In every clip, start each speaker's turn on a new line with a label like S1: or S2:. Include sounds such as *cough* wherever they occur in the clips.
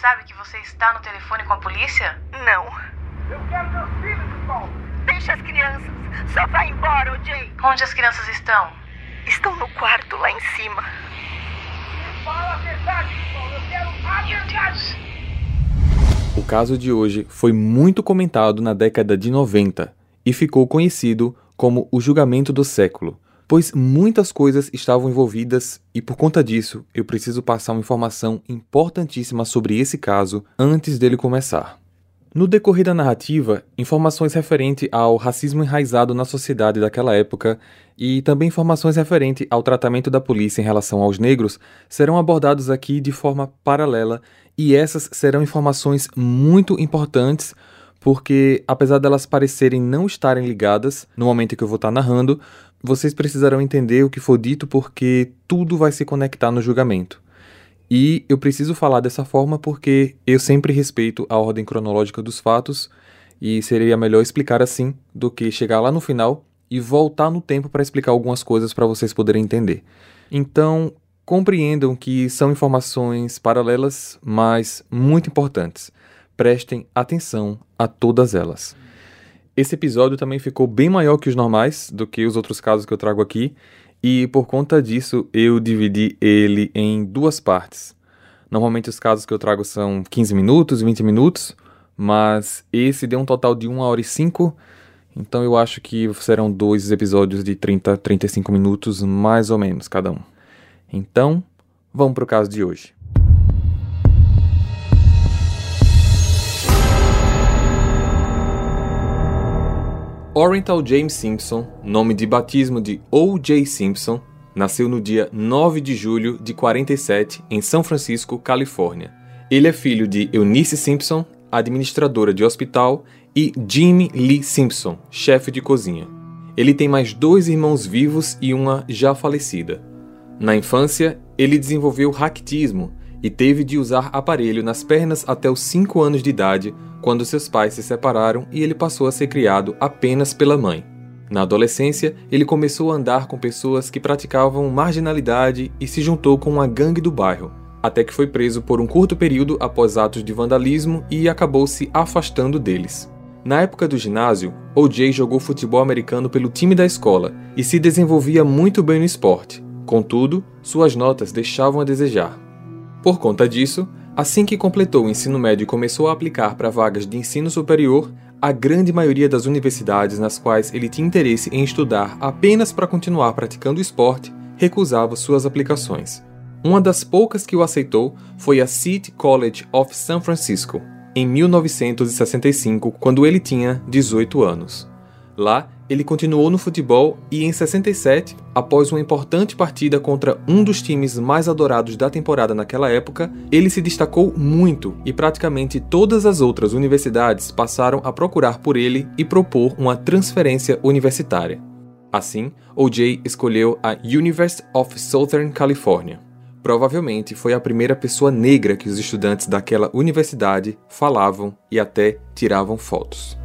S1: sabe que você está no telefone com a polícia?
S2: Não. Eu quero meus filhos de volta. Deixa as crianças. Só vai embora, OJ.
S1: Onde as crianças estão?
S2: Estão no quarto lá em cima.
S3: Fala a verdade. Eu quero a verdade.
S4: O caso de hoje foi muito comentado na década de 90 e ficou conhecido como o julgamento do século, pois muitas coisas estavam envolvidas e por conta disso eu preciso passar uma informação importantíssima sobre esse caso antes dele começar. No decorrer da narrativa, informações referentes ao racismo enraizado na sociedade daquela época e também informações referentes ao tratamento da polícia em relação aos negros serão abordados aqui de forma paralela e essas serão informações muito importantes porque, apesar delas parecerem não estarem ligadas no momento que eu vou estar narrando, vocês precisarão entender o que for dito porque tudo vai se conectar no julgamento. E eu preciso falar dessa forma porque eu sempre respeito a ordem cronológica dos fatos e seria melhor explicar assim do que chegar lá no final e voltar no tempo para explicar algumas coisas para vocês poderem entender. Então, compreendam que são informações paralelas, mas muito importantes. Prestem atenção a todas elas. Esse episódio também ficou bem maior que os normais, do que os outros casos que eu trago aqui, e por conta disso eu dividi ele em duas partes. Normalmente os casos que eu trago são 15 minutos, 20 minutos, mas esse deu um total de 1 hora e 5, então eu acho que serão dois episódios de 30, 35 minutos mais ou menos cada um. Então, vamos para o caso de hoje. Oriental James Simpson, nome de batismo de O.J. Simpson, nasceu no dia 9 de julho de 47 em São Francisco, Califórnia. Ele é filho de Eunice Simpson, administradora de hospital, e Jimmy Lee Simpson, chefe de cozinha. Ele tem mais dois irmãos vivos e uma já falecida. Na infância, ele desenvolveu raquitismo e teve de usar aparelho nas pernas até os 5 anos de idade quando seus pais se separaram e ele passou a ser criado apenas pela mãe. Na adolescência, ele começou a andar com pessoas que praticavam marginalidade e se juntou com uma gangue do bairro, até que foi preso por um curto período após atos de vandalismo e acabou se afastando deles. Na época do ginásio, O.J. jogou futebol americano pelo time da escola e se desenvolvia muito bem no esporte. Contudo, suas notas deixavam a desejar. Por conta disso, Assim que completou o ensino médio e começou a aplicar para vagas de ensino superior, a grande maioria das universidades nas quais ele tinha interesse em estudar apenas para continuar praticando esporte recusava suas aplicações. Uma das poucas que o aceitou foi a City College of San Francisco, em 1965, quando ele tinha 18 anos. Lá, ele continuou no futebol e em 67, após uma importante partida contra um dos times mais adorados da temporada naquela época, ele se destacou muito e praticamente todas as outras universidades passaram a procurar por ele e propor uma transferência universitária. Assim, O.J. escolheu a University of Southern California. Provavelmente foi a primeira pessoa negra que os estudantes daquela universidade falavam e até tiravam fotos.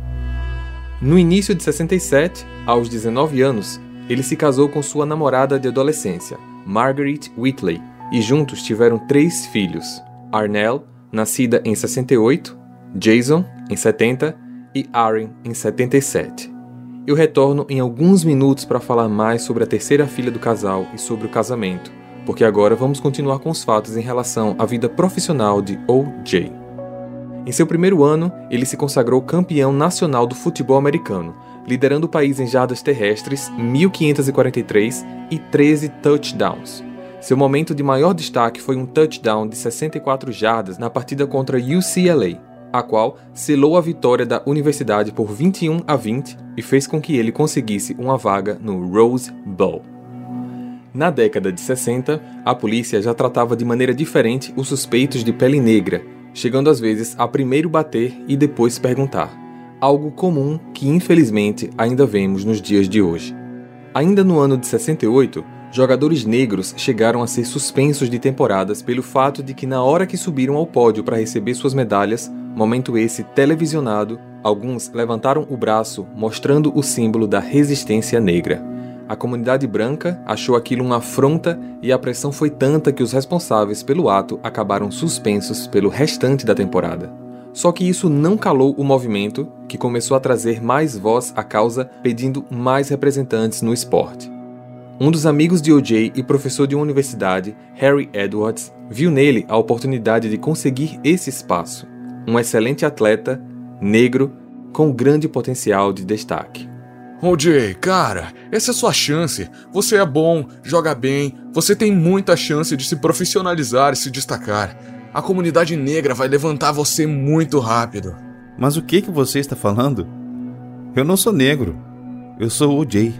S4: No início de 67, aos 19 anos, ele se casou com sua namorada de adolescência, Margaret Whitley, e juntos tiveram três filhos: Arnell, nascida em 68, Jason, em 70 e Aaron, em 77. Eu retorno em alguns minutos para falar mais sobre a terceira filha do casal e sobre o casamento, porque agora vamos continuar com os fatos em relação à vida profissional de O.J. Em seu primeiro ano, ele se consagrou campeão nacional do futebol americano, liderando o país em jardas terrestres, 1.543 e 13 touchdowns. Seu momento de maior destaque foi um touchdown de 64 jardas na partida contra UCLA, a qual selou a vitória da universidade por 21 a 20 e fez com que ele conseguisse uma vaga no Rose Bowl. Na década de 60, a polícia já tratava de maneira diferente os suspeitos de pele negra, chegando às vezes a primeiro bater e depois perguntar, algo comum que infelizmente ainda vemos nos dias de hoje. Ainda no ano de 68, jogadores negros chegaram a ser suspensos de temporadas pelo fato de que na hora que subiram ao pódio para receber suas medalhas, momento esse televisionado, alguns levantaram o braço mostrando o símbolo da resistência negra. A comunidade branca achou aquilo uma afronta e a pressão foi tanta que os responsáveis pelo ato acabaram suspensos pelo restante da temporada. Só que isso não calou o movimento, que começou a trazer mais voz à causa, pedindo mais representantes no esporte. Um dos amigos de OJ e professor de uma universidade, Harry Edwards, viu nele a oportunidade de conseguir esse espaço. Um excelente atleta, negro, com grande potencial de destaque.
S5: OJ, cara, essa é sua chance. Você é bom, joga bem, você tem muita chance de se profissionalizar e se destacar. A comunidade negra vai levantar você muito rápido.
S6: Mas o que que você está falando? Eu não sou negro. Eu sou OJ.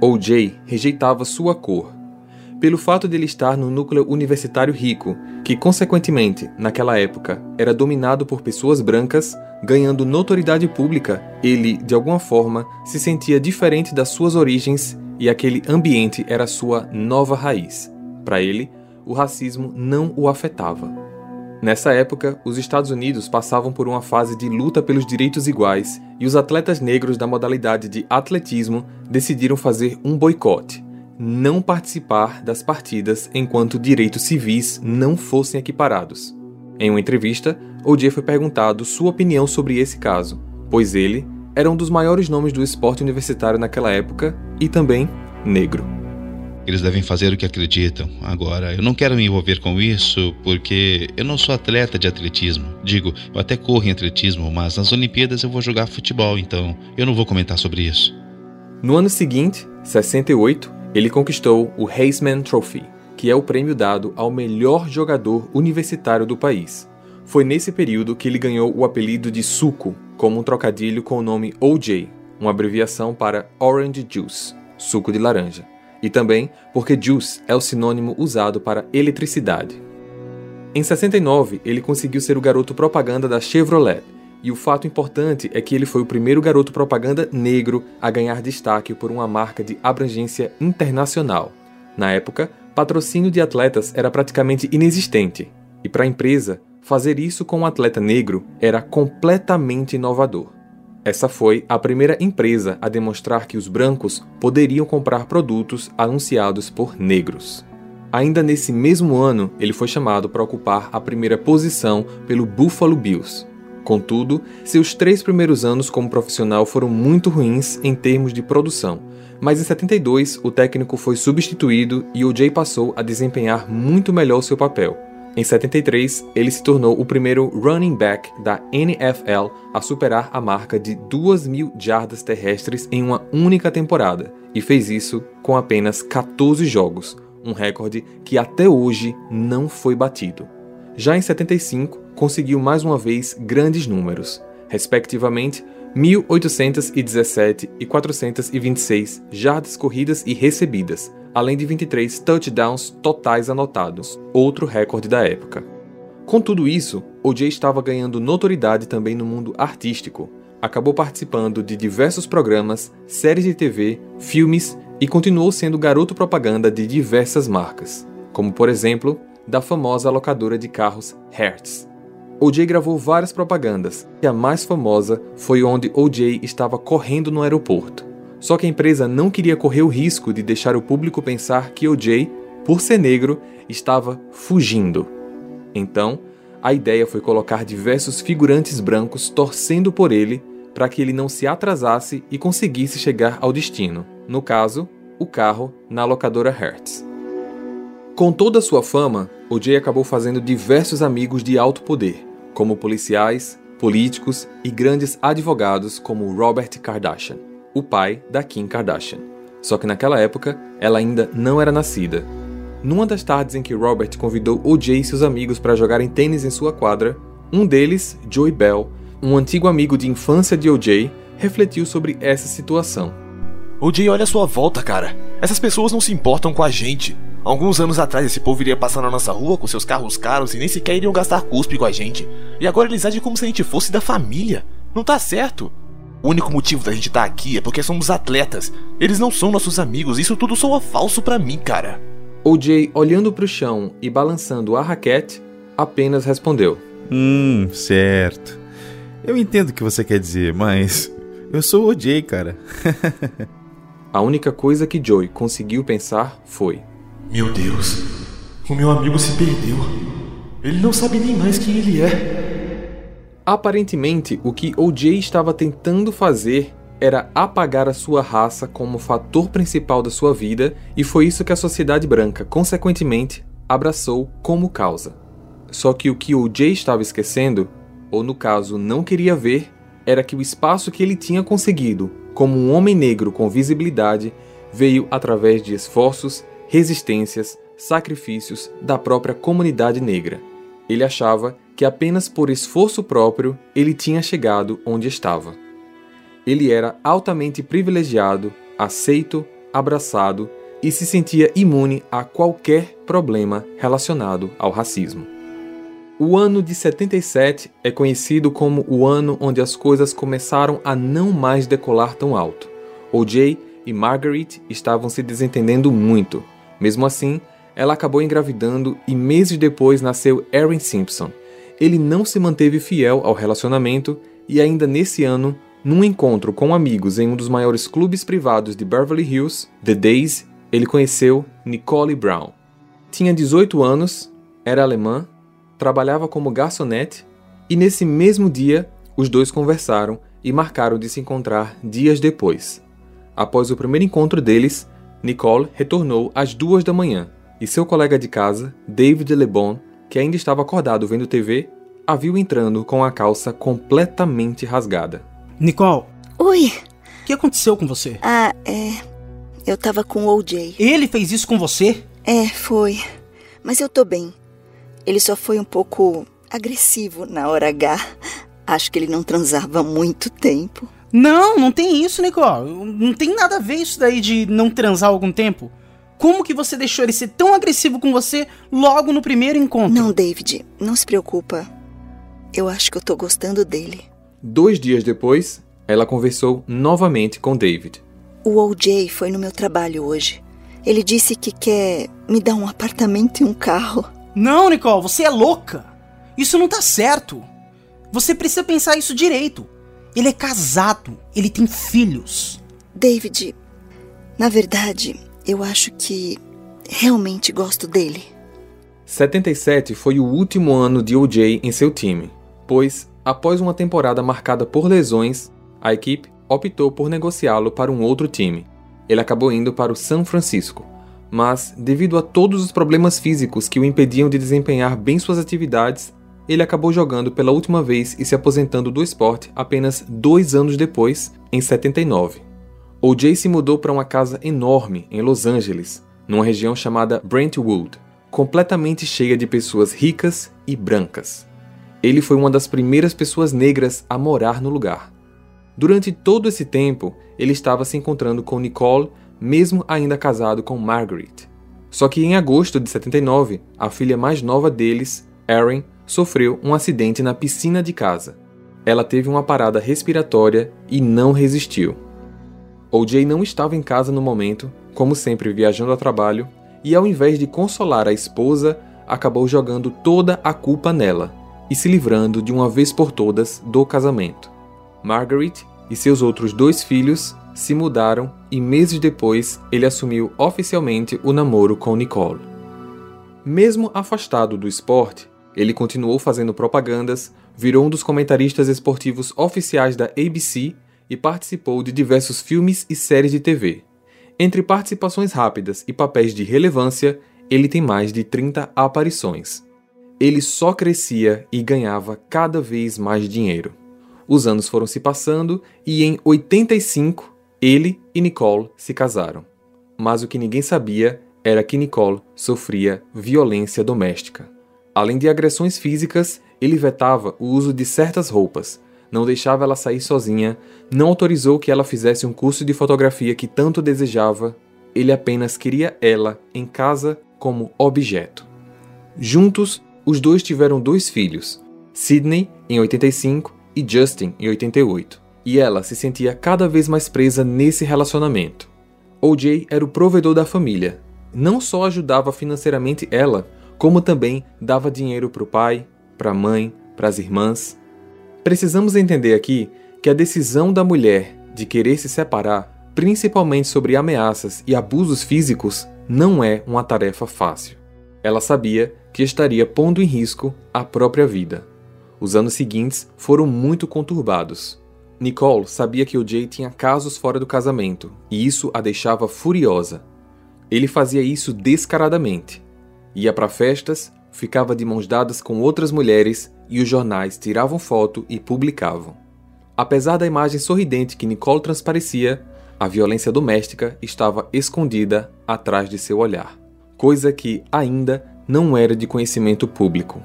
S4: OJ rejeitava sua cor, pelo fato de ele estar no núcleo universitário rico, que consequentemente, naquela época, era dominado por pessoas brancas, ganhando notoriedade pública, ele, de alguma forma, se sentia diferente das suas origens e aquele ambiente era sua nova raiz. Para ele, o racismo não o afetava. Nessa época, os Estados Unidos passavam por uma fase de luta pelos direitos iguais e os atletas negros da modalidade de atletismo decidiram fazer um boicote, não participar das partidas enquanto direitos civis não fossem equiparados. Em uma entrevista, OJ foi perguntado sua opinião sobre esse caso, pois ele era um dos maiores nomes do esporte universitário naquela época e também negro.
S7: Eles devem fazer o que acreditam. Agora, eu não quero me envolver com isso porque eu não sou atleta de atletismo. Digo, eu até corro em atletismo, mas nas Olimpíadas eu vou jogar futebol, então eu não vou comentar sobre isso.
S4: No ano seguinte, 68, ele conquistou o Heisman Trophy, que é o prêmio dado ao melhor jogador universitário do país. Foi nesse período que ele ganhou o apelido de Suco, como um trocadilho com o nome OJ, uma abreviação para Orange Juice, suco de laranja e também porque juice é o sinônimo usado para eletricidade. Em 69, ele conseguiu ser o garoto propaganda da Chevrolet, e o fato importante é que ele foi o primeiro garoto propaganda negro a ganhar destaque por uma marca de abrangência internacional. Na época, patrocínio de atletas era praticamente inexistente, e para a empresa, fazer isso com um atleta negro era completamente inovador. Essa foi a primeira empresa a demonstrar que os brancos poderiam comprar produtos anunciados por negros. Ainda nesse mesmo ano, ele foi chamado para ocupar a primeira posição pelo Buffalo Bills. Contudo, seus três primeiros anos como profissional foram muito ruins em termos de produção, mas em 72 o técnico foi substituído e o Jay passou a desempenhar muito melhor seu papel. Em 73, ele se tornou o primeiro running back da NFL a superar a marca de 2.000 jardas terrestres em uma única temporada, e fez isso com apenas 14 jogos, um recorde que até hoje não foi batido. Já em 75, conseguiu mais uma vez grandes números, respectivamente 1.817 e 426 jardas corridas e recebidas, além de 23 touchdowns totais anotados, outro recorde da época. Com tudo isso, OJ estava ganhando notoriedade também no mundo artístico. Acabou participando de diversos programas, séries de TV, filmes e continuou sendo garoto propaganda de diversas marcas, como por exemplo, da famosa locadora de carros Hertz. OJ gravou várias propagandas, e a mais famosa foi onde OJ estava correndo no aeroporto. Só que a empresa não queria correr o risco de deixar o público pensar que OJ, por ser negro, estava fugindo. Então, a ideia foi colocar diversos figurantes brancos torcendo por ele para que ele não se atrasasse e conseguisse chegar ao destino. No caso, o carro na locadora Hertz. Com toda a sua fama, OJ acabou fazendo diversos amigos de alto poder, como policiais, políticos e grandes advogados como Robert Kardashian o pai da Kim Kardashian. Só que naquela época, ela ainda não era nascida. Numa das tardes em que Robert convidou OJ e seus amigos para jogarem tênis em sua quadra, um deles, Joey Bell, um antigo amigo de infância de OJ, refletiu sobre essa situação.
S8: OJ, olha a sua volta, cara. Essas pessoas não se importam com a gente. Alguns anos atrás esse povo iria passar na nossa rua com seus carros caros e nem sequer iriam gastar cuspe com a gente. E agora eles agem como se a gente fosse da família. Não tá certo. O único motivo da gente estar tá aqui é porque somos atletas. Eles não são nossos amigos, isso tudo soa falso para mim, cara.
S4: OJ, olhando para o chão e balançando a raquete, apenas respondeu:
S6: Hum, certo. Eu entendo o que você quer dizer, mas eu sou o OJ, cara. *laughs*
S4: a única coisa que Joey conseguiu pensar foi:
S8: Meu Deus, o meu amigo se perdeu. Ele não sabe nem mais quem ele é.
S4: Aparentemente, o que OJ estava tentando fazer era apagar a sua raça como fator principal da sua vida, e foi isso que a sociedade branca, consequentemente, abraçou como causa. Só que o que OJ estava esquecendo, ou no caso não queria ver, era que o espaço que ele tinha conseguido como um homem negro com visibilidade veio através de esforços, resistências, sacrifícios da própria comunidade negra. Ele achava que apenas por esforço próprio ele tinha chegado onde estava. Ele era altamente privilegiado, aceito, abraçado e se sentia imune a qualquer problema relacionado ao racismo. O ano de 77 é conhecido como o ano onde as coisas começaram a não mais decolar tão alto. O.J. e Margaret estavam se desentendendo muito. Mesmo assim, ela acabou engravidando e meses depois nasceu Aaron Simpson. Ele não se manteve fiel ao relacionamento e ainda nesse ano, num encontro com amigos em um dos maiores clubes privados de Beverly Hills, The Days, ele conheceu Nicole Brown. Tinha 18 anos, era alemã, trabalhava como garçonete e nesse mesmo dia os dois conversaram e marcaram de se encontrar dias depois. Após o primeiro encontro deles, Nicole retornou às duas da manhã e seu colega de casa, David LeBon, que ainda estava acordado vendo TV, a viu entrando com a calça completamente rasgada.
S9: Nicole,
S10: Oi.
S9: o que aconteceu com você?
S10: Ah, é. Eu tava com o OJ.
S9: Ele fez isso com você?
S10: É, foi. Mas eu tô bem. Ele só foi um pouco agressivo na hora H. Acho que ele não transava há muito tempo.
S9: Não, não tem isso, Nicole. Não tem nada a ver isso daí de não transar há algum tempo. Como que você deixou ele ser tão agressivo com você logo no primeiro encontro?
S10: Não, David, não se preocupa. Eu acho que eu tô gostando dele.
S4: Dois dias depois, ela conversou novamente com David.
S10: O OJ foi no meu trabalho hoje. Ele disse que quer me dar um apartamento e um carro.
S9: Não, Nicole, você é louca. Isso não tá certo. Você precisa pensar isso direito. Ele é casado, ele tem filhos.
S10: David, na verdade, eu acho que realmente gosto dele.
S4: 77 foi o último ano de OJ em seu time, pois, após uma temporada marcada por lesões, a equipe optou por negociá-lo para um outro time. Ele acabou indo para o San Francisco, mas, devido a todos os problemas físicos que o impediam de desempenhar bem suas atividades, ele acabou jogando pela última vez e se aposentando do esporte apenas dois anos depois, em 79. O.J. se mudou para uma casa enorme em Los Angeles, numa região chamada Brentwood, completamente cheia de pessoas ricas e brancas. Ele foi uma das primeiras pessoas negras a morar no lugar. Durante todo esse tempo, ele estava se encontrando com Nicole, mesmo ainda casado com Margaret. Só que em agosto de 79, a filha mais nova deles, Erin, sofreu um acidente na piscina de casa. Ela teve uma parada respiratória e não resistiu. OJ não estava em casa no momento, como sempre viajando a trabalho, e ao invés de consolar a esposa, acabou jogando toda a culpa nela e se livrando de uma vez por todas do casamento. Margaret e seus outros dois filhos se mudaram e meses depois ele assumiu oficialmente o namoro com Nicole. Mesmo afastado do esporte, ele continuou fazendo propagandas, virou um dos comentaristas esportivos oficiais da ABC e participou de diversos filmes e séries de TV. Entre participações rápidas e papéis de relevância, ele tem mais de 30 aparições. Ele só crescia e ganhava cada vez mais dinheiro. Os anos foram se passando e em 85 ele e Nicole se casaram. Mas o que ninguém sabia era que Nicole sofria violência doméstica. Além de agressões físicas, ele vetava o uso de certas roupas, não deixava ela sair sozinha, não autorizou que ela fizesse um curso de fotografia que tanto desejava, ele apenas queria ela em casa como objeto. Juntos, os dois tiveram dois filhos, Sidney em 85 e Justin em 88, e ela se sentia cada vez mais presa nesse relacionamento. OJ era o provedor da família, não só ajudava financeiramente ela, como também dava dinheiro para o pai, para a mãe, para as irmãs. Precisamos entender aqui que a decisão da mulher de querer se separar principalmente sobre ameaças e abusos físicos, não é uma tarefa fácil. Ela sabia que estaria pondo em risco a própria vida. Os anos seguintes foram muito conturbados. Nicole sabia que o Jay tinha casos fora do casamento e isso a deixava furiosa. Ele fazia isso descaradamente. Ia para festas, ficava de mãos dadas com outras mulheres e os jornais tiravam foto e publicavam. Apesar da imagem sorridente que Nicole transparecia, a violência doméstica estava escondida atrás de seu olhar, coisa que ainda não era de conhecimento público.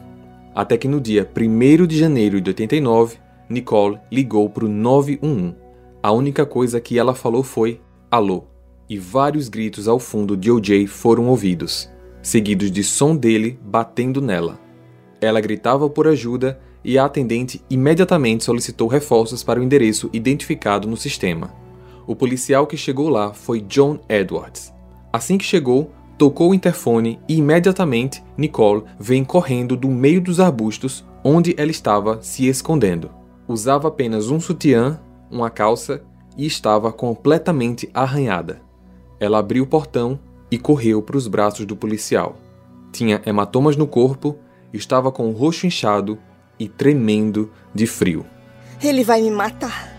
S4: Até que no dia 1 de janeiro de 89, Nicole ligou para o 911. A única coisa que ela falou foi alô, e vários gritos ao fundo de OJ foram ouvidos, seguidos de som dele batendo nela. Ela gritava por ajuda e a atendente imediatamente solicitou reforços para o endereço identificado no sistema. O policial que chegou lá foi John Edwards. Assim que chegou, tocou o interfone e imediatamente Nicole vem correndo do meio dos arbustos onde ela estava se escondendo. Usava apenas um sutiã, uma calça e estava completamente arranhada. Ela abriu o portão e correu para os braços do policial. Tinha hematomas no corpo, estava com o rosto inchado e tremendo de frio.
S10: Ele vai me matar.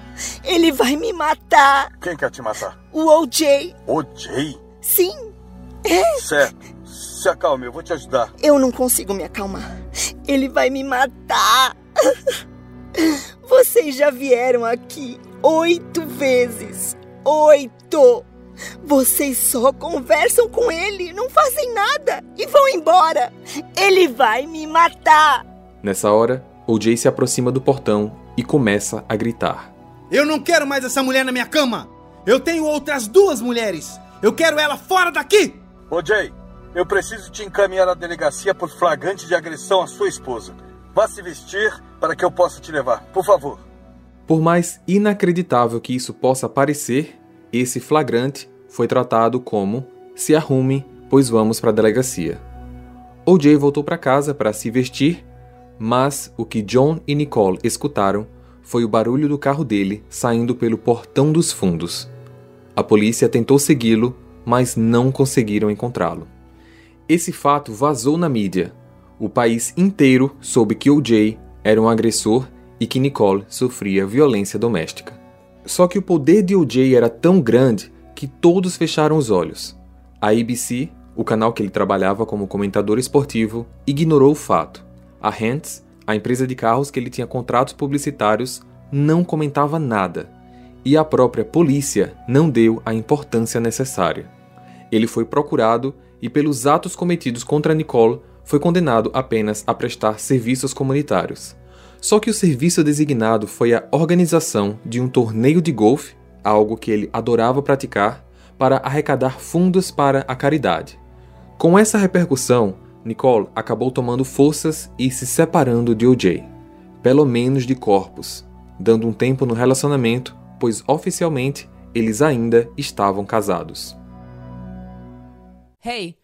S10: Ele vai me matar.
S11: Quem quer te matar?
S10: O OJ.
S11: OJ?
S10: Sim. É.
S11: Certo. Se acalme, eu vou te ajudar.
S10: Eu não consigo me acalmar. Ele vai me matar. Vocês já vieram aqui oito vezes. Oito! Vocês só conversam com ele, não fazem nada e vão embora. Ele vai me matar.
S4: Nessa hora, OJ se aproxima do portão e começa a gritar.
S12: Eu não quero mais essa mulher na minha cama. Eu tenho outras duas mulheres. Eu quero ela fora daqui.
S11: OJ, eu preciso te encaminhar à delegacia por flagrante de agressão à sua esposa. Vá se vestir para que eu possa te levar, por favor.
S4: Por mais inacreditável que isso possa parecer, esse flagrante foi tratado como se arrume, pois vamos para a delegacia. OJ voltou para casa para se vestir, mas o que John e Nicole escutaram foi o barulho do carro dele saindo pelo portão dos fundos. A polícia tentou segui-lo, mas não conseguiram encontrá-lo. Esse fato vazou na mídia, o país inteiro soube que O.J. era um agressor e que Nicole sofria violência doméstica. Só que o poder de O.J. era tão grande que todos fecharam os olhos. A ABC, o canal que ele trabalhava como comentador esportivo, ignorou o fato. A Hans, a empresa de carros que ele tinha contratos publicitários, não comentava nada. E a própria polícia não deu a importância necessária. Ele foi procurado e, pelos atos cometidos contra Nicole, foi condenado apenas a prestar serviços comunitários. Só que o serviço designado foi a organização de um torneio de golfe, algo que ele adorava praticar, para arrecadar fundos para a caridade. Com essa repercussão, Nicole acabou tomando forças e se separando de OJ, pelo menos de corpos, dando um tempo no relacionamento, pois oficialmente eles ainda estavam casados.
S13: Hey!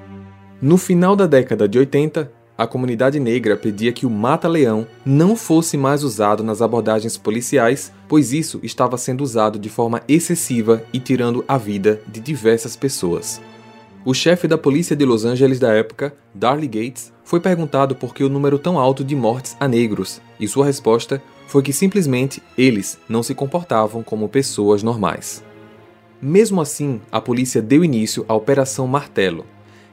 S4: No final da década de 80, a comunidade negra pedia que o mata-leão não fosse mais usado nas abordagens policiais, pois isso estava sendo usado de forma excessiva e tirando a vida de diversas pessoas. O chefe da polícia de Los Angeles da época, Darley Gates, foi perguntado por que o número tão alto de mortes a negros, e sua resposta foi que simplesmente eles não se comportavam como pessoas normais. Mesmo assim, a polícia deu início à Operação Martelo,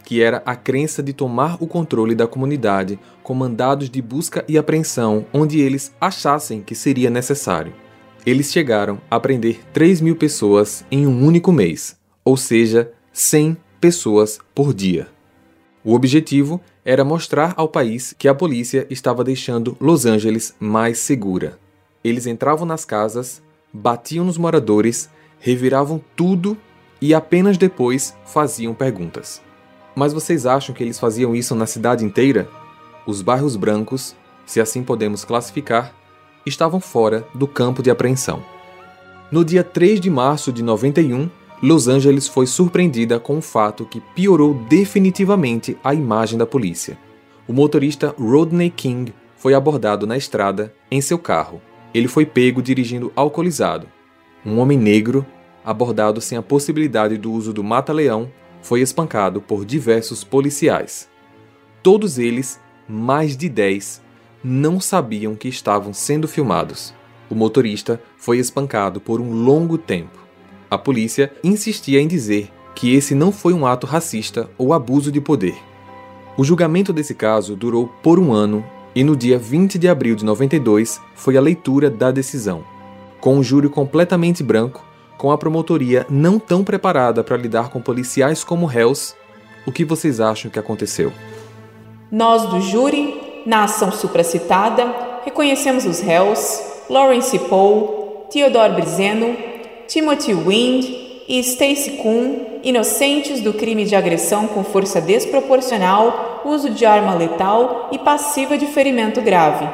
S4: que era a crença de tomar o controle da comunidade com mandados de busca e apreensão onde eles achassem que seria necessário. Eles chegaram a prender 3 mil pessoas em um único mês, ou seja, 100 pessoas por dia. O objetivo era mostrar ao país que a polícia estava deixando Los Angeles mais segura. Eles entravam nas casas, batiam nos moradores reviravam tudo e apenas depois faziam perguntas. Mas vocês acham que eles faziam isso na cidade inteira? Os bairros brancos, se assim podemos classificar, estavam fora do campo de apreensão. No dia 3 de março de 91, Los Angeles foi surpreendida com um fato que piorou definitivamente a imagem da polícia. O motorista Rodney King foi abordado na estrada em seu carro. Ele foi pego dirigindo alcoolizado. Um homem negro, abordado sem a possibilidade do uso do mata-leão, foi espancado por diversos policiais. Todos eles, mais de 10, não sabiam que estavam sendo filmados. O motorista foi espancado por um longo tempo. A polícia insistia em dizer que esse não foi um ato racista ou abuso de poder. O julgamento desse caso durou por um ano e no dia 20 de abril de 92 foi a leitura da decisão. Com um júri completamente branco, com a promotoria não tão preparada para lidar com policiais como réus, o que vocês acham que aconteceu?
S14: Nós do júri, na ação supracitada, reconhecemos os réus Lawrence Paul, Theodore Brizeno, Timothy Wind e Stacy Kuhn, inocentes do crime de agressão com força desproporcional, uso de arma letal e passiva de ferimento grave.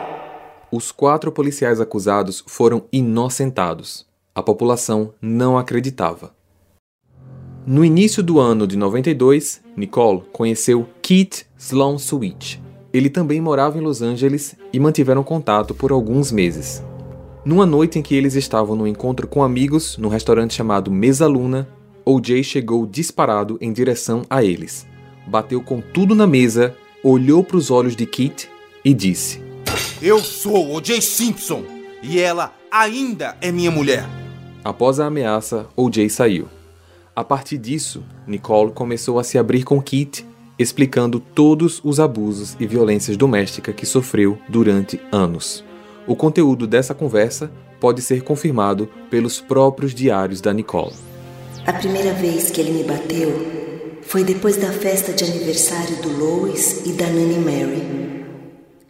S4: Os quatro policiais acusados foram inocentados. A população não acreditava. No início do ano de 92, Nicole conheceu Keith Sloan Switch. Ele também morava em Los Angeles e mantiveram contato por alguns meses. Numa noite em que eles estavam no encontro com amigos num restaurante chamado Mesa Luna, OJ chegou disparado em direção a eles. Bateu com tudo na mesa, olhou para os olhos de Kit e disse:
S15: Eu sou OJ Simpson e ela ainda é minha mulher.
S4: Após a ameaça, OJ saiu. A partir disso, Nicole começou a se abrir com Kit, explicando todos os abusos e violências domésticas que sofreu durante anos. O conteúdo dessa conversa pode ser confirmado pelos próprios diários da Nicole.
S16: A primeira vez que ele me bateu foi depois da festa de aniversário do Lois e da Nanny Mary.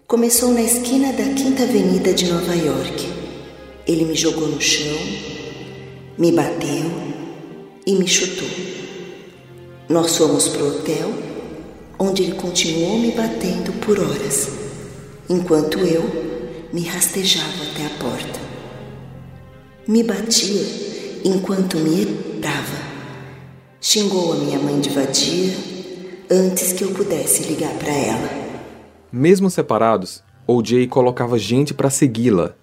S16: Começou na esquina da Quinta Avenida de Nova York. Ele me jogou no chão, me bateu e me chutou. Nós fomos pro hotel, onde ele continuou me batendo por horas, enquanto eu me rastejava até a porta. Me batia enquanto me dava. Xingou a minha mãe de vadia antes que eu pudesse ligar para ela.
S4: Mesmo separados, OJ colocava gente para segui-la.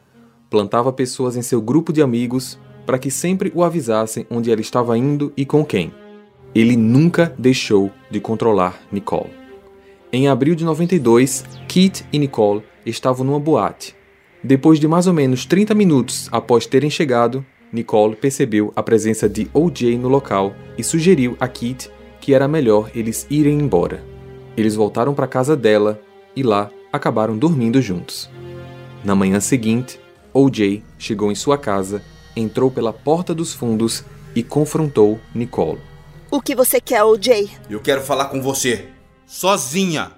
S4: Plantava pessoas em seu grupo de amigos para que sempre o avisassem onde ela estava indo e com quem. Ele nunca deixou de controlar Nicole. Em abril de 92, Kit e Nicole estavam numa boate depois de mais ou menos 30 minutos após terem chegado, Nicole percebeu a presença de OJ no local e sugeriu a Kit que era melhor eles irem embora. Eles voltaram para casa dela e lá acabaram dormindo juntos. Na manhã seguinte, OJ chegou em sua casa, entrou pela porta dos fundos e confrontou Nicole.
S10: O que você quer, OJ?
S15: Eu quero falar com você. Sozinha.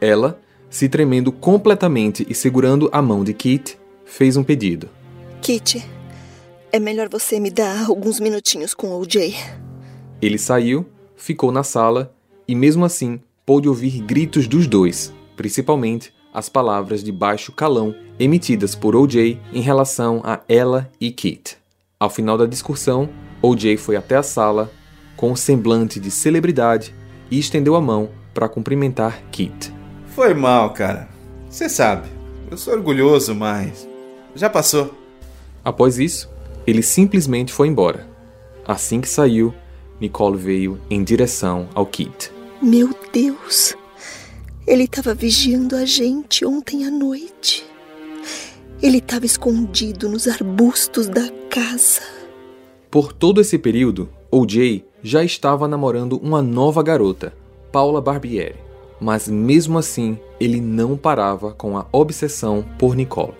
S4: Ela se tremendo completamente e segurando a mão de Kit, fez um pedido.
S10: Kit, é melhor você me dar alguns minutinhos com o OJ.
S4: Ele saiu, ficou na sala e, mesmo assim, pôde ouvir gritos dos dois, principalmente as palavras de baixo calão emitidas por OJ em relação a ela e Kit. Ao final da discussão, OJ foi até a sala com um semblante de celebridade e estendeu a mão para cumprimentar Kit.
S6: Foi mal, cara. Você sabe, eu sou orgulhoso, mas. Já passou.
S4: Após isso, ele simplesmente foi embora. Assim que saiu, Nicole veio em direção ao Kit.
S10: Meu Deus! Ele estava vigiando a gente ontem à noite. Ele estava escondido nos arbustos da casa.
S4: Por todo esse período, OJ já estava namorando uma nova garota, Paula Barbieri mas mesmo assim ele não parava com a obsessão por Nicole.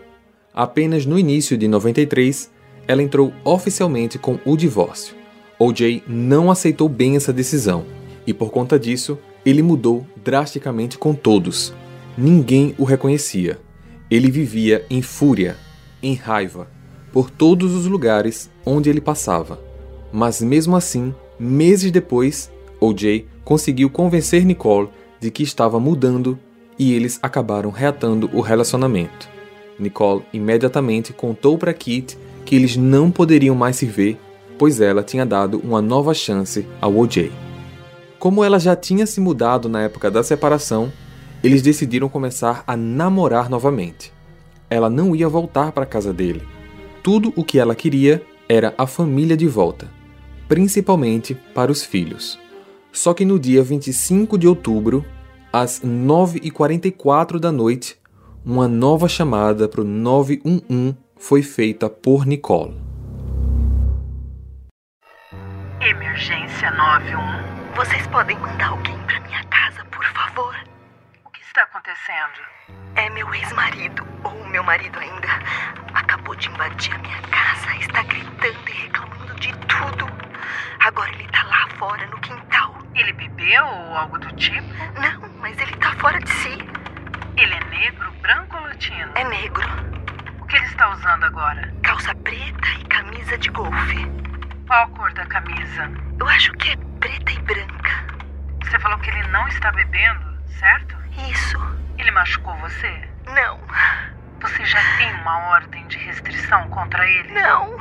S4: Apenas no início de 93, ela entrou oficialmente com o divórcio. OJ não aceitou bem essa decisão e por conta disso, ele mudou drasticamente com todos. Ninguém o reconhecia. Ele vivia em fúria, em raiva, por todos os lugares onde ele passava. Mas mesmo assim, meses depois, OJ conseguiu convencer Nicole de que estava mudando e eles acabaram reatando o relacionamento. Nicole imediatamente contou para Kit que eles não poderiam mais se ver, pois ela tinha dado uma nova chance ao OJ. Como ela já tinha se mudado na época da separação, eles decidiram começar a namorar novamente. Ela não ia voltar para casa dele. Tudo o que ela queria era a família de volta, principalmente para os filhos. Só que no dia 25 de outubro, às 9h44 da noite, uma nova chamada para o 911 foi feita por Nicole.
S2: Emergência 91. Vocês podem mandar alguém para minha casa, por favor? O que está acontecendo? É meu ex-marido, ou meu marido ainda, acabou de invadir a minha casa, está gritando e reclamando de tudo. Agora ele tá lá fora no quintal. Ele bebeu ou algo do tipo? Não, mas ele tá fora de si. Ele é negro, branco ou latino? É negro. O que ele está usando agora? Calça preta e camisa de golfe. Qual a cor da camisa? Eu acho que é preta e branca. Você falou que ele não está bebendo, certo? Isso. Ele machucou você? Não. Você já tem uma ordem de restrição contra ele? Não.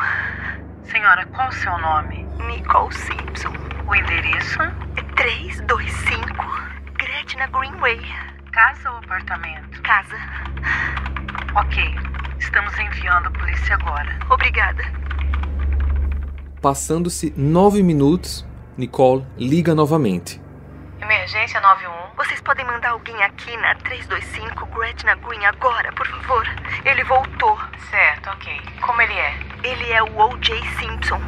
S2: Senhora, qual o seu nome? Nicole Simpson. O endereço? É 325 Gretna Greenway. Casa ou apartamento? Casa. Ok. Estamos enviando a polícia agora. Obrigada.
S4: Passando-se nove minutos, Nicole liga novamente.
S2: Emergência 91. Vocês podem mandar alguém aqui na 325 Gretna Green agora, por favor. Ele voltou. Certo, ok. Como ele é? Ele é o O.J. Simpson.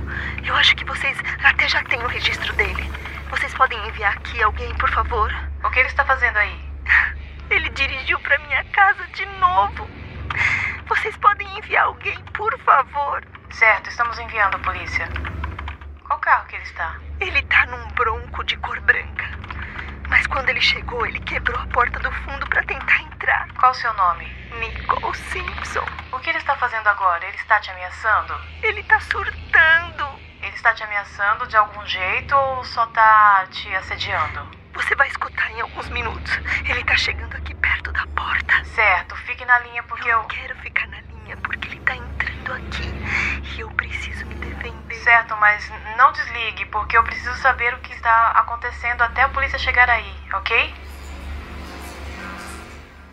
S2: Eu acho que vocês até já têm o registro dele. Vocês podem enviar aqui alguém, por favor? O que ele está fazendo aí? *laughs* Ele dirigiu para minha casa de novo. Vocês podem enviar alguém, por favor? Certo, estamos enviando a polícia. Qual carro que ele está? Ele tá num bronco de cor branca. Mas quando ele chegou, ele quebrou a porta do fundo para tentar entrar. Qual o seu nome? Nicole Simpson. O que ele está fazendo agora? Ele está te ameaçando? Ele tá surtando. Ele está te ameaçando de algum jeito ou só tá te assediando? Você vai escutar em alguns minutos. Ele tá chegando aqui perto da porta. Certo, fique na linha porque eu. Eu quero ficar na linha porque ele tá entrando aqui. E eu preciso me defender. Certo, mas não desligue porque eu preciso saber o que está acontecendo até a polícia chegar aí, ok?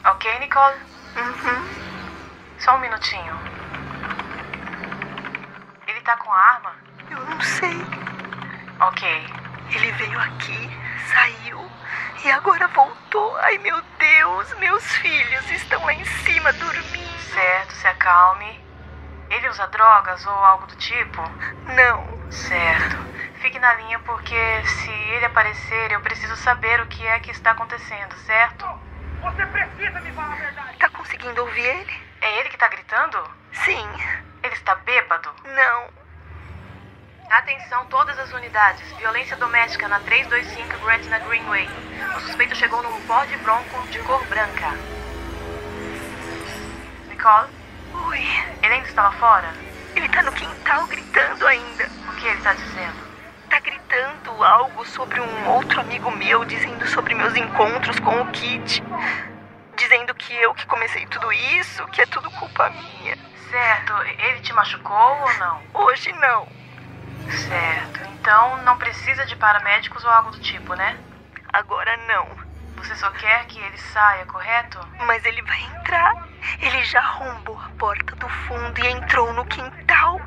S2: Ok, Nicole? Uhum. Só um minutinho. Ele tá com a arma? Eu não sei. Ok. Ele veio aqui, saiu e agora voltou. Ai meu Deus, meus filhos estão lá em cima dormindo. Certo, se acalme. Ele usa drogas ou algo do tipo? Não. Certo. Fique na linha porque se ele aparecer, eu preciso saber o que é que está acontecendo, certo?
S3: Você precisa me falar a verdade.
S2: Tá conseguindo ouvir ele?
S1: É ele que tá gritando?
S2: Sim.
S1: Ele está bêbado?
S2: Não.
S1: Atenção todas as unidades. Violência doméstica na 325 Gretna Greenway. O suspeito chegou num Ford Bronco de cor branca. Nicole?
S2: Oi.
S1: Ele ainda está lá fora?
S2: Ele tá no quintal gritando ainda.
S1: O que ele está dizendo?
S2: Tá gritando algo sobre um outro amigo meu, dizendo sobre meus encontros com o Kit. Dizendo que eu que comecei tudo isso, que é tudo culpa minha.
S1: Certo. Ele te machucou ou não?
S2: Hoje não.
S1: Certo. Então não precisa de paramédicos ou algo do tipo, né?
S2: Agora não.
S1: Você só quer que ele saia, correto?
S2: Mas ele vai entrar. Ele já arrombou a porta do fundo e entrou no quintal.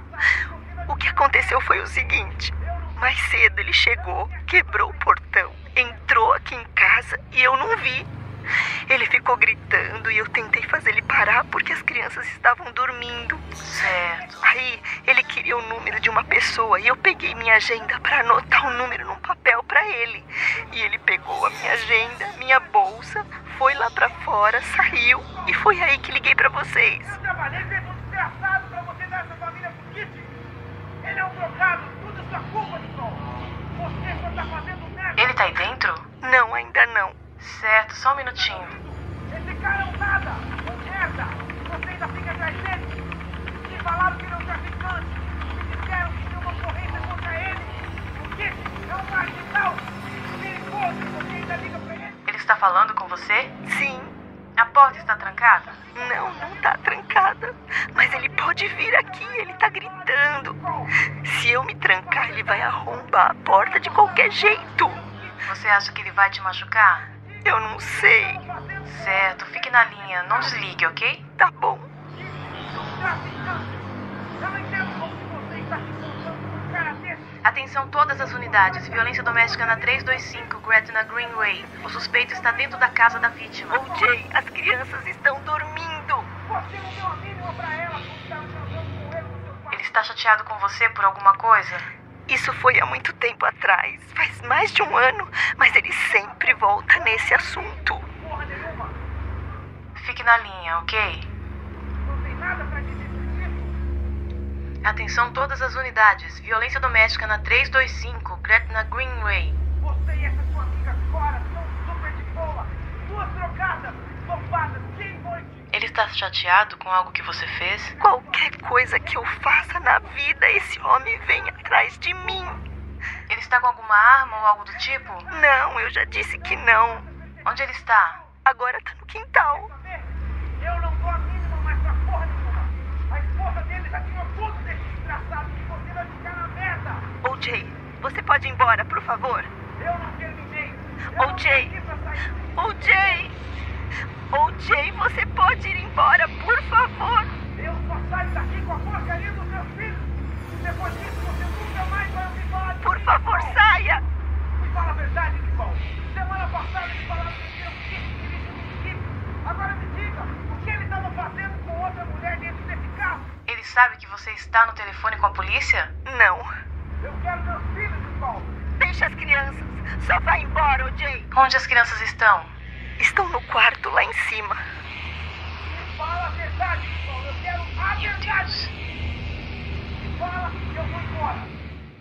S2: O que aconteceu foi o seguinte: mais cedo ele chegou, quebrou o portão, entrou aqui em casa e eu não vi. Ele ficou gritando e eu tentei fazer ele parar porque as crianças estavam dormindo.
S1: Certo.
S2: Aí ele queria o número de uma pessoa e eu peguei minha agenda para anotar o número num papel para ele. E ele pegou a minha agenda, minha bolsa, foi lá para fora, saiu e foi aí que liguei para vocês.
S3: Eu trabalhei feito um desgraçado pra você dar essa família pro Kit. Ele é um drogado, tudo sua culpa, Nicole. Você só tá fazendo merda.
S1: Ele tá aí dentro?
S2: Não, ainda não.
S1: Certo, só um minutinho.
S3: Esse cara é um nada! Merda! Você ainda fica atrás dele! Me falaram que ele é um traficante! Me disseram que uma ocorrência contra ele! O? É um marginal! Perigoso! É você ainda liga pra ele?
S1: Ele está falando com você?
S2: Sim.
S1: A porta está trancada?
S2: Não, não está trancada. Mas ele pode vir aqui, ele está gritando. Se eu me trancar, ele vai arrombar a porta de qualquer jeito.
S1: Você acha que ele vai te machucar?
S2: Eu não sei.
S1: Certo, fique na linha, não desligue, ok?
S2: Tá bom.
S1: Atenção todas as unidades. Violência doméstica na 325 Gretna Greenway. O suspeito está dentro da casa da vítima.
S2: OJ, as crianças estão dormindo.
S1: Ele está chateado com você por alguma coisa?
S2: Isso foi há muito tempo atrás. Faz mais de um ano, mas ele sempre volta nesse assunto.
S1: Fique na linha, ok? Atenção todas as unidades. Violência doméstica na 325 Gretna Greenway.
S3: Você e essa sua amiga Cora são super de boa. Duas trocadas, bombadas.
S1: Ele está chateado com algo que você fez?
S2: Qualquer coisa que eu faça na vida, esse homem vem atrás de mim.
S1: Ele está com alguma arma ou algo do tipo?
S2: Não, eu já disse que não.
S1: Onde ele está?
S2: Agora tá no quintal.
S3: Eu não dou a mínima mais pra porra nenhuma. A esposa dele já tinha tudo desse desgraçado que você vai ficar na merda.
S2: OJ, você pode ir embora, por favor?
S3: Eu não terminei.
S2: OJ! OJ! OJ, você pode ir embora, por favor?
S3: Eu só saio daqui com a porcaria dos meus filhos. Depois disso, você nunca mais vai ouvir falar de
S2: Por favor,
S3: Nicole.
S2: saia!
S3: Me fala a verdade, Nicole. Semana passada eles falaram que tinha no Jeep. Agora me diga, o que ele estava fazendo com outra mulher dentro desse carro?
S1: Ele sabe que você está no telefone com a polícia?
S2: Não.
S3: Eu quero meus filhos, Nicole.
S2: Deixa as crianças. Só vai embora, OJ.
S1: Onde as crianças estão?
S2: Estão no quarto lá em cima.
S3: Fala a verdade, Nicole. Eu quero a verdade. Fala que eu vou embora.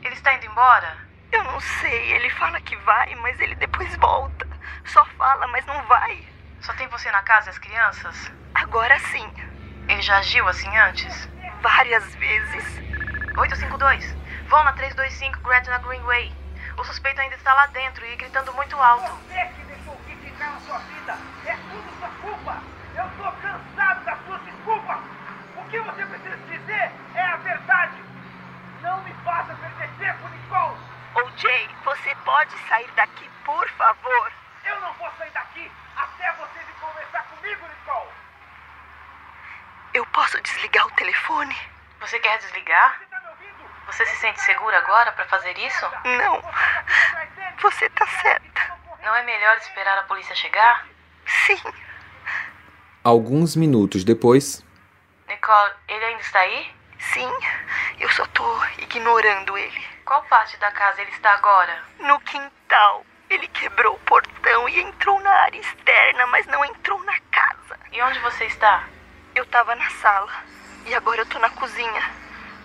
S1: Ele está indo embora?
S2: Eu não sei, ele fala que vai, mas ele depois volta. Só fala, mas não vai.
S1: Só tem você na casa e as crianças?
S2: Agora sim.
S1: Ele já agiu assim antes?
S2: Várias vezes.
S1: 852. Vão na 325 Gretna Greenway. O suspeito ainda está lá dentro e gritando muito alto.
S3: Você que entrar na sua vida. É tudo sua culpa. Eu tô cansado das suas desculpas. O que você precisa dizer é a verdade. Não me faça perder tempo, Nicole.
S2: OJ, você pode sair daqui, por favor?
S3: Eu não vou sair daqui até você vir conversar comigo, Nicole.
S2: Eu posso desligar o telefone?
S1: Você quer desligar? Você se sente segura agora para fazer isso?
S2: Não. Você tá certa.
S1: Não é melhor esperar a polícia chegar?
S2: Sim.
S4: Alguns minutos depois,
S1: Nicole, ele ainda está aí?
S2: Sim. Eu só tô ignorando ele.
S1: Qual parte da casa ele está agora?
S2: No quintal. Ele quebrou o portão e entrou na área externa, mas não entrou na casa.
S1: E onde você está?
S2: Eu tava na sala. E agora eu tô na cozinha.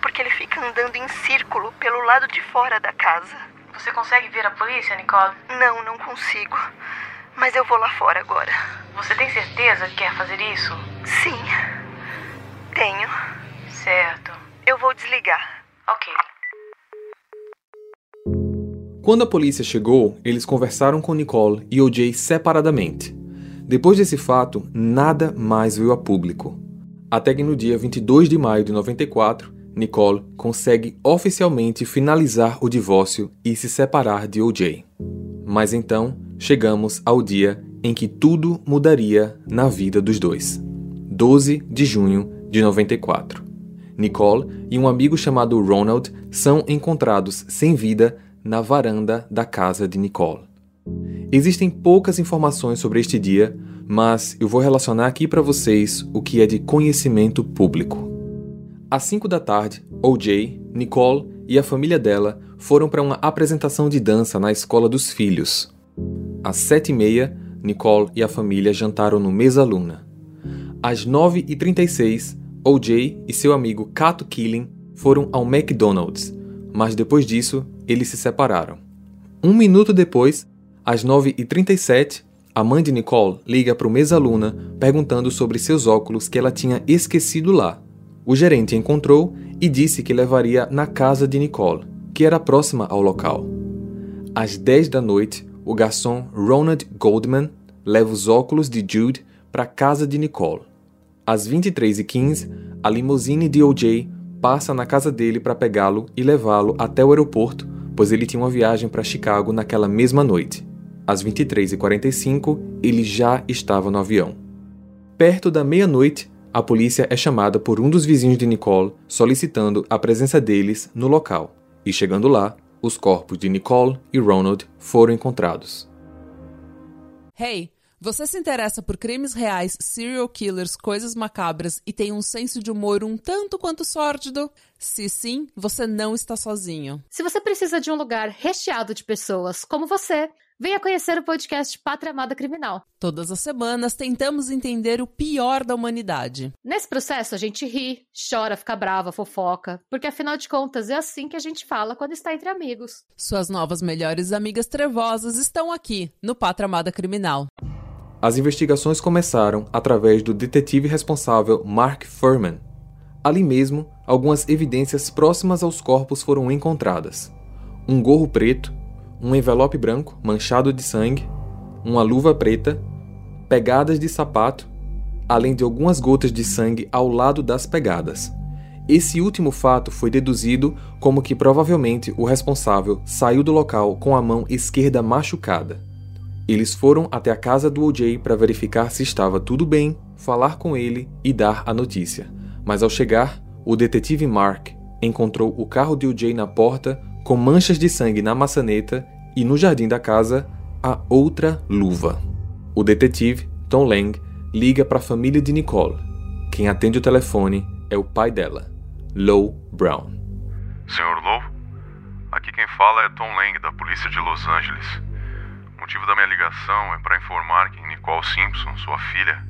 S2: Porque ele fica andando em círculo pelo lado de fora da casa.
S1: Você consegue ver a polícia, Nicole?
S2: Não, não consigo. Mas eu vou lá fora agora.
S1: Você tem certeza que quer fazer isso?
S2: Sim. Tenho.
S1: Certo.
S2: Eu vou desligar.
S1: Ok.
S4: quando a polícia chegou, eles conversaram com Nicole e OJ separadamente. Depois desse fato, nada mais veio a público. Até que no dia 22 de maio de 94, Nicole consegue oficialmente finalizar o divórcio e se separar de OJ. Mas então chegamos ao dia em que tudo mudaria na vida dos dois. 12 de junho de 94. Nicole e um amigo chamado Ronald são encontrados sem vida na varanda da casa de Nicole. Existem poucas informações sobre este dia, mas eu vou relacionar aqui para vocês o que é de conhecimento público. Às 5 da tarde, OJ, Nicole e a família dela foram para uma apresentação de dança na escola dos filhos. Às 7h30, Nicole e a família jantaram no Mesa Luna. Às 9h36, OJ e seu amigo Cato Killing foram ao McDonald's, mas depois disso eles se separaram. Um minuto depois, às 9h37, a mãe de Nicole liga para o Mesa Luna perguntando sobre seus óculos que ela tinha esquecido lá. O gerente encontrou e disse que levaria na casa de Nicole, que era próxima ao local. Às 10 da noite, o garçom Ronald Goldman leva os óculos de Jude para a casa de Nicole. Às 23h15, a limusine de OJ passa na casa dele para pegá-lo e levá-lo até o aeroporto, pois ele tinha uma viagem para Chicago naquela mesma noite. Às 23h45, ele já estava no avião. Perto da meia-noite, a polícia é chamada por um dos vizinhos de Nicole solicitando a presença deles no local. E chegando lá, os corpos de Nicole e Ronald foram encontrados.
S13: Hey, você se interessa por crimes reais, serial killers, coisas macabras e tem um senso de humor um tanto quanto sórdido? Se sim, você não está sozinho.
S17: Se você precisa de um lugar recheado de pessoas como você, venha conhecer o podcast Pátria Amada Criminal.
S13: Todas as semanas tentamos entender o pior da humanidade.
S17: Nesse processo a gente ri, chora, fica brava, fofoca, porque afinal de contas é assim que a gente fala quando está entre amigos.
S13: Suas novas melhores amigas trevosas estão aqui no Pátria Amada Criminal.
S4: As investigações começaram através do detetive responsável Mark Furman. Ali mesmo, algumas evidências próximas aos corpos foram encontradas: um gorro preto, um envelope branco manchado de sangue, uma luva preta, pegadas de sapato, além de algumas gotas de sangue ao lado das pegadas. Esse último fato foi deduzido como que provavelmente o responsável saiu do local com a mão esquerda machucada. Eles foram até a casa do OJ para verificar se estava tudo bem, falar com ele e dar a notícia. Mas ao chegar, o detetive Mark encontrou o carro de OJ na porta com manchas de sangue na maçaneta e no jardim da casa a outra luva. O detetive, Tom Lang, liga para a família de Nicole. Quem atende o telefone é o pai dela, Low Brown.
S18: Senhor Low, aqui quem fala é Tom Lang, da polícia de Los Angeles. O motivo da minha ligação é para informar que Nicole Simpson, sua filha,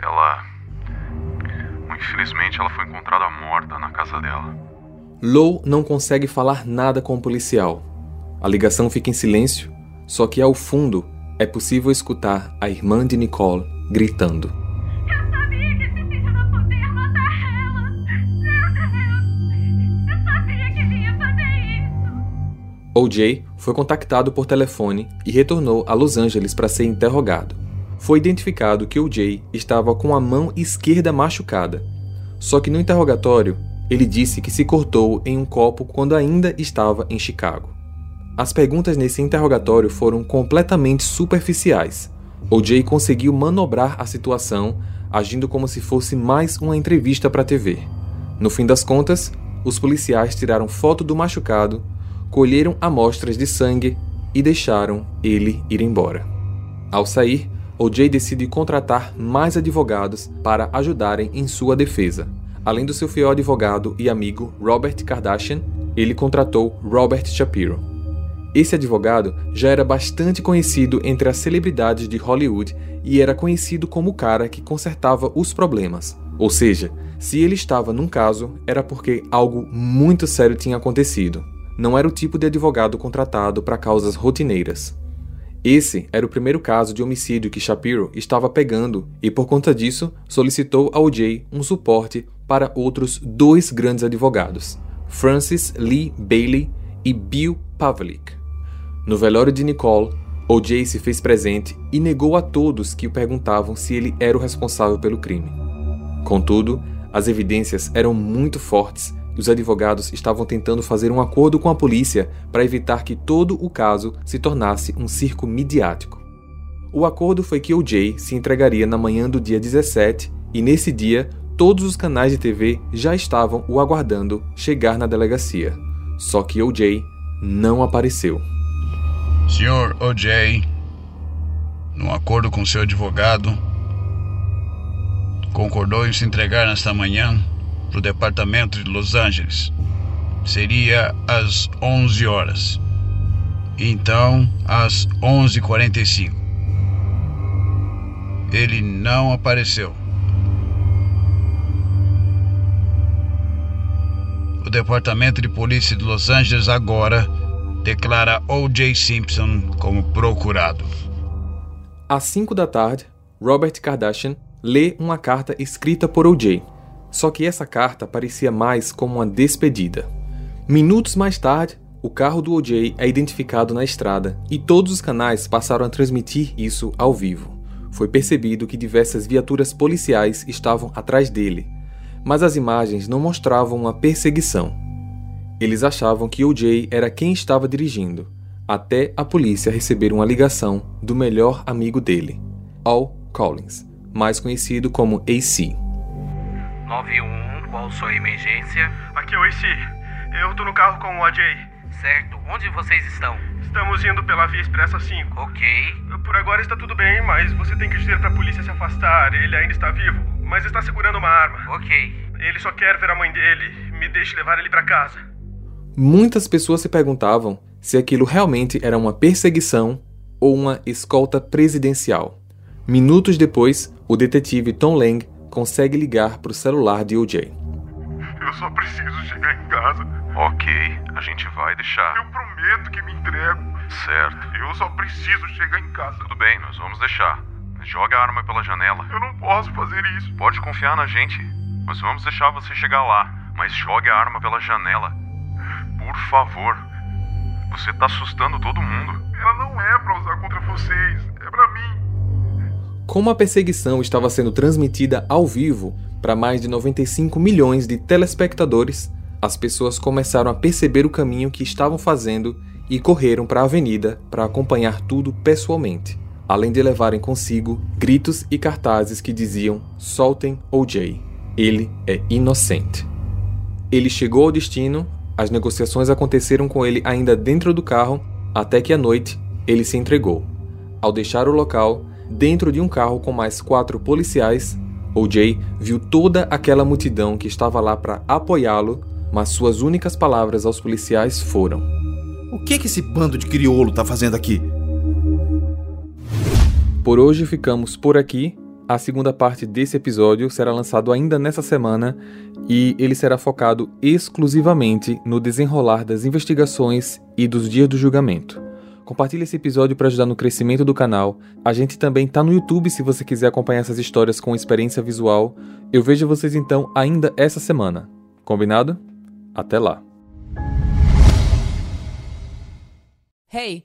S18: ela. Infelizmente, ela foi encontrada morta na casa dela.
S4: Low não consegue falar nada com o policial. A ligação fica em silêncio, só que ao fundo é possível escutar a irmã de Nicole gritando. OJ foi contactado por telefone e retornou a Los Angeles para ser interrogado. Foi identificado que OJ estava com a mão esquerda machucada. Só que no interrogatório, ele disse que se cortou em um copo quando ainda estava em Chicago. As perguntas nesse interrogatório foram completamente superficiais. OJ conseguiu manobrar a situação, agindo como se fosse mais uma entrevista para a TV. No fim das contas, os policiais tiraram foto do machucado colheram amostras de sangue e deixaram ele ir embora. Ao sair, OJ decide contratar mais advogados para ajudarem em sua defesa. Além do seu fiel advogado e amigo Robert Kardashian, ele contratou Robert Shapiro. Esse advogado já era bastante conhecido entre as celebridades de Hollywood e era conhecido como o cara que consertava os problemas. Ou seja, se ele estava num caso, era porque algo muito sério tinha acontecido não era o tipo de advogado contratado para causas rotineiras. Esse era o primeiro caso de homicídio que Shapiro estava pegando e, por conta disso, solicitou ao Jay um suporte para outros dois grandes advogados, Francis Lee Bailey e Bill Pavlik. No velório de Nicole, O.J. se fez presente e negou a todos que o perguntavam se ele era o responsável pelo crime. Contudo, as evidências eram muito fortes os advogados estavam tentando fazer um acordo com a polícia para evitar que todo o caso se tornasse um circo midiático. O acordo foi que o Jay se entregaria na manhã do dia 17 e nesse dia todos os canais de TV já estavam o aguardando chegar na delegacia. Só que O.J. não apareceu.
S18: Senhor O.J., num acordo com seu advogado, concordou em se entregar nesta manhã para o departamento de Los Angeles. Seria às 11 horas. Então, às 11h45. Ele não apareceu. O Departamento de Polícia de Los Angeles agora declara O.J. Simpson como procurado.
S4: Às 5 da tarde, Robert Kardashian lê uma carta escrita por O.J. Só que essa carta parecia mais como uma despedida. Minutos mais tarde, o carro do OJ é identificado na estrada e todos os canais passaram a transmitir isso ao vivo. Foi percebido que diversas viaturas policiais estavam atrás dele. Mas as imagens não mostravam uma perseguição. Eles achavam que O.J. era quem estava dirigindo, até a polícia receber uma ligação do melhor amigo dele, Al Collins, mais conhecido como AC.
S19: 91, qual sua emergência?
S20: Aqui é o AC. Eu tô no carro com o AJ.
S19: Certo, onde vocês estão?
S20: Estamos indo pela Via Expressa 5.
S19: Ok.
S20: Por agora está tudo bem, mas você tem que dizer pra polícia se afastar. Ele ainda está vivo, mas está segurando uma arma.
S19: Ok.
S20: Ele só quer ver a mãe dele. Me deixe levar ele para casa.
S4: Muitas pessoas se perguntavam se aquilo realmente era uma perseguição ou uma escolta presidencial. Minutos depois, o detetive Tom Lang consegue ligar para o celular de OJ.
S20: Eu só preciso chegar em casa.
S21: Ok, a gente vai deixar.
S20: Eu prometo que me entrego.
S21: Certo.
S20: Eu só preciso chegar em casa.
S21: Tudo bem, nós vamos deixar. Joga a arma pela janela.
S20: Eu não posso fazer isso.
S21: Pode confiar na gente. Nós vamos deixar você chegar lá, mas jogue a arma pela janela. Por favor. Você tá assustando todo mundo.
S20: Ela não é pra usar contra vocês, é pra mim.
S4: Como a perseguição estava sendo transmitida ao vivo para mais de 95 milhões de telespectadores, as pessoas começaram a perceber o caminho que estavam fazendo e correram para a avenida para acompanhar tudo pessoalmente, além de levarem consigo gritos e cartazes que diziam: Soltem OJ, ele é inocente. Ele chegou ao destino, as negociações aconteceram com ele ainda dentro do carro, até que à noite ele se entregou. Ao deixar o local, dentro de um carro com mais quatro policiais, OJ viu toda aquela multidão que estava lá para apoiá-lo, mas suas únicas palavras aos policiais foram:
S6: O que que esse bando de crioulo tá fazendo aqui?
S4: Por hoje ficamos por aqui. A segunda parte desse episódio será lançado ainda nessa semana e ele será focado exclusivamente no desenrolar das investigações e dos dias do julgamento. Compartilhe esse episódio para ajudar no crescimento do canal. A gente também tá no YouTube se você quiser acompanhar essas histórias com experiência visual. Eu vejo vocês então ainda essa semana. Combinado? Até lá.
S13: Hey,